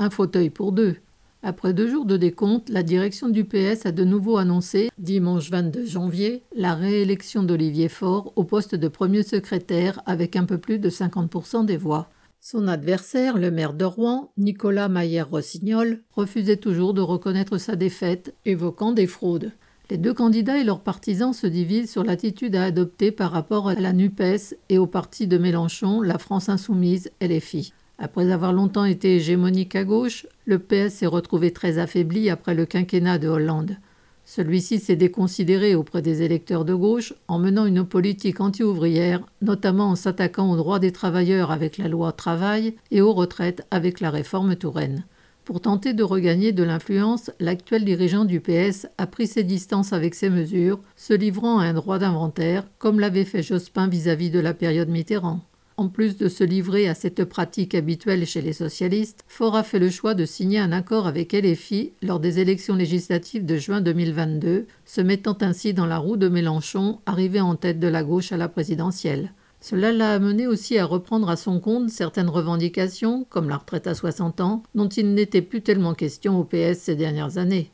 Un fauteuil pour deux. Après deux jours de décompte, la direction du PS a de nouveau annoncé, dimanche 22 janvier, la réélection d'Olivier Faure au poste de premier secrétaire avec un peu plus de 50% des voix. Son adversaire, le maire de Rouen, Nicolas Maillère-Rossignol, refusait toujours de reconnaître sa défaite, évoquant des fraudes. Les deux candidats et leurs partisans se divisent sur l'attitude à adopter par rapport à la NUPES et au parti de Mélenchon, la France Insoumise, LFI. Après avoir longtemps été hégémonique à gauche, le PS s'est retrouvé très affaibli après le quinquennat de Hollande. Celui-ci s'est déconsidéré auprès des électeurs de gauche en menant une politique anti-ouvrière, notamment en s'attaquant aux droits des travailleurs avec la loi travail et aux retraites avec la réforme Touraine. Pour tenter de regagner de l'influence, l'actuel dirigeant du PS a pris ses distances avec ces mesures, se livrant à un droit d'inventaire, comme l'avait fait Jospin vis-à-vis -vis de la période Mitterrand. En plus de se livrer à cette pratique habituelle chez les socialistes, Faure a fait le choix de signer un accord avec LFI lors des élections législatives de juin 2022, se mettant ainsi dans la roue de Mélenchon, arrivé en tête de la gauche à la présidentielle. Cela l'a amené aussi à reprendre à son compte certaines revendications, comme la retraite à 60 ans, dont il n'était plus tellement question au PS ces dernières années.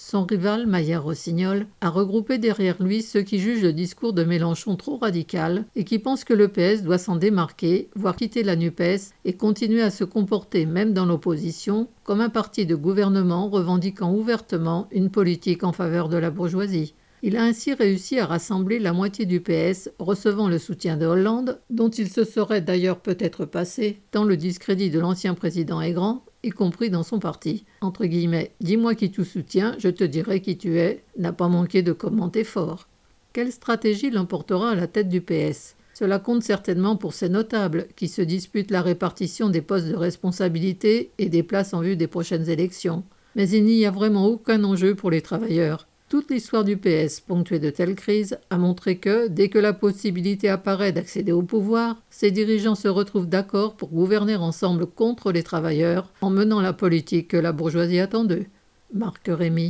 Son rival, Maillard Rossignol, a regroupé derrière lui ceux qui jugent le discours de Mélenchon trop radical et qui pensent que le PS doit s'en démarquer, voire quitter la NUPES et continuer à se comporter, même dans l'opposition, comme un parti de gouvernement revendiquant ouvertement une politique en faveur de la bourgeoisie. Il a ainsi réussi à rassembler la moitié du PS, recevant le soutien de Hollande, dont il se serait d'ailleurs peut-être passé, tant le discrédit de l'ancien président est grand, y compris dans son parti. Entre guillemets, dis-moi qui tu soutiens, je te dirai qui tu es, n'a pas manqué de commenter fort. Quelle stratégie l'emportera à la tête du PS Cela compte certainement pour ces notables qui se disputent la répartition des postes de responsabilité et des places en vue des prochaines élections. Mais il n'y a vraiment aucun enjeu pour les travailleurs. Toute l'histoire du PS, ponctuée de telles crises, a montré que, dès que la possibilité apparaît d'accéder au pouvoir, ses dirigeants se retrouvent d'accord pour gouverner ensemble contre les travailleurs, en menant la politique que la bourgeoisie attend d'eux. Marc Rémy.